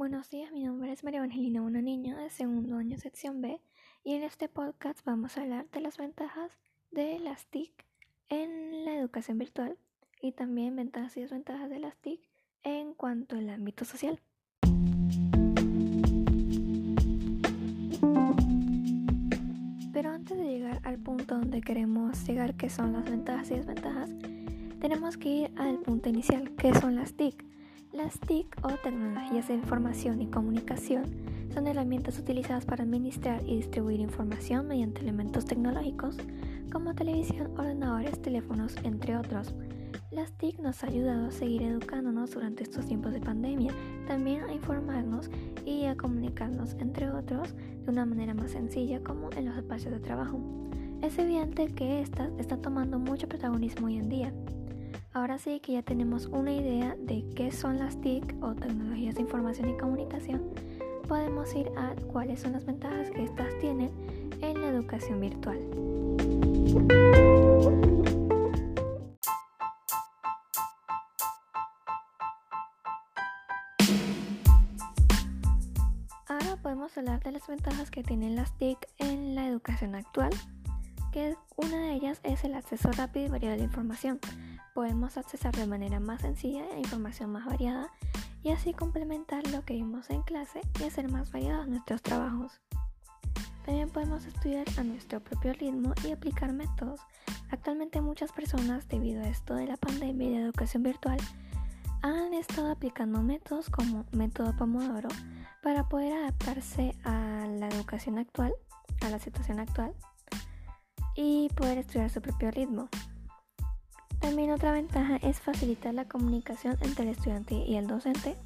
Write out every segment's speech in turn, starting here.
Buenos días, mi nombre es María Evangelina, una niña de segundo año sección B y en este podcast vamos a hablar de las ventajas de las TIC en la educación virtual y también ventajas y desventajas de las TIC en cuanto al ámbito social. Pero antes de llegar al punto donde queremos llegar, que son las ventajas y desventajas, tenemos que ir al punto inicial, que son las TIC. Las TIC o tecnologías de información y comunicación son herramientas utilizadas para administrar y distribuir información mediante elementos tecnológicos como televisión, ordenadores, teléfonos, entre otros. Las TIC nos ha ayudado a seguir educándonos durante estos tiempos de pandemia, también a informarnos y a comunicarnos, entre otros, de una manera más sencilla como en los espacios de trabajo. Es evidente que estas están tomando mucho protagonismo hoy en día. Ahora sí que ya tenemos una idea de qué son las TIC o tecnologías de información y comunicación, podemos ir a cuáles son las ventajas que estas tienen en la educación virtual. Ahora podemos hablar de las ventajas que tienen las TIC en la educación actual, que una de ellas es el acceso rápido y variado a la información podemos accesar de manera más sencilla a información más variada y así complementar lo que vimos en clase y hacer más variados nuestros trabajos. También podemos estudiar a nuestro propio ritmo y aplicar métodos. Actualmente muchas personas, debido a esto de la pandemia y de educación virtual, han estado aplicando métodos como método Pomodoro para poder adaptarse a la educación actual, a la situación actual y poder estudiar su propio ritmo. También otra ventaja es facilitar la comunicación entre el estudiante y el docente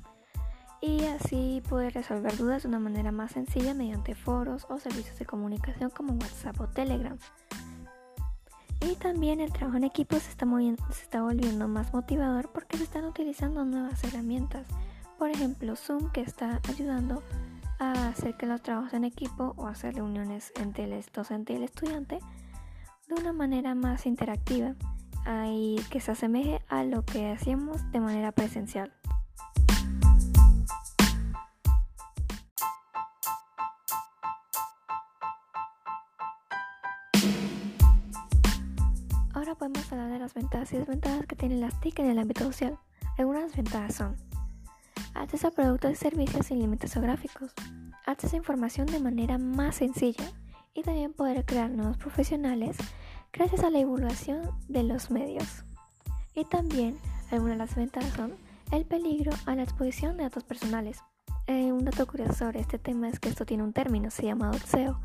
y así poder resolver dudas de una manera más sencilla mediante foros o servicios de comunicación como WhatsApp o Telegram. Y también el trabajo en equipo se está, se está volviendo más motivador porque se están utilizando nuevas herramientas. Por ejemplo, Zoom que está ayudando a hacer que los trabajos en equipo o hacer reuniones entre el docente y el estudiante de una manera más interactiva y que se asemeje a lo que hacíamos de manera presencial. Ahora podemos hablar de las ventajas y desventajas que tienen las TIC en el ámbito social. Algunas ventajas son acceso a productos y servicios sin límites geográficos, acceso a información de manera más sencilla y también poder crear nuevos profesionales gracias a la divulgación de los medios. Y también algunas de las ventajas son el peligro a la exposición de datos personales. Eh, un dato curioso sobre este tema es que esto tiene un término, se llama doxeo,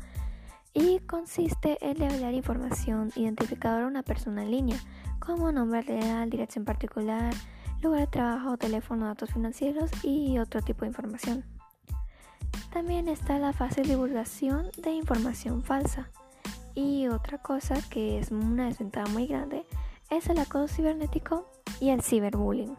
y consiste en revelar información identificadora a una persona en línea, como nombre real, dirección particular, lugar de trabajo, teléfono, datos financieros y otro tipo de información. También está la fácil divulgación de información falsa. Y otra cosa que es una desventaja muy grande es el acoso cibernético y el ciberbullying.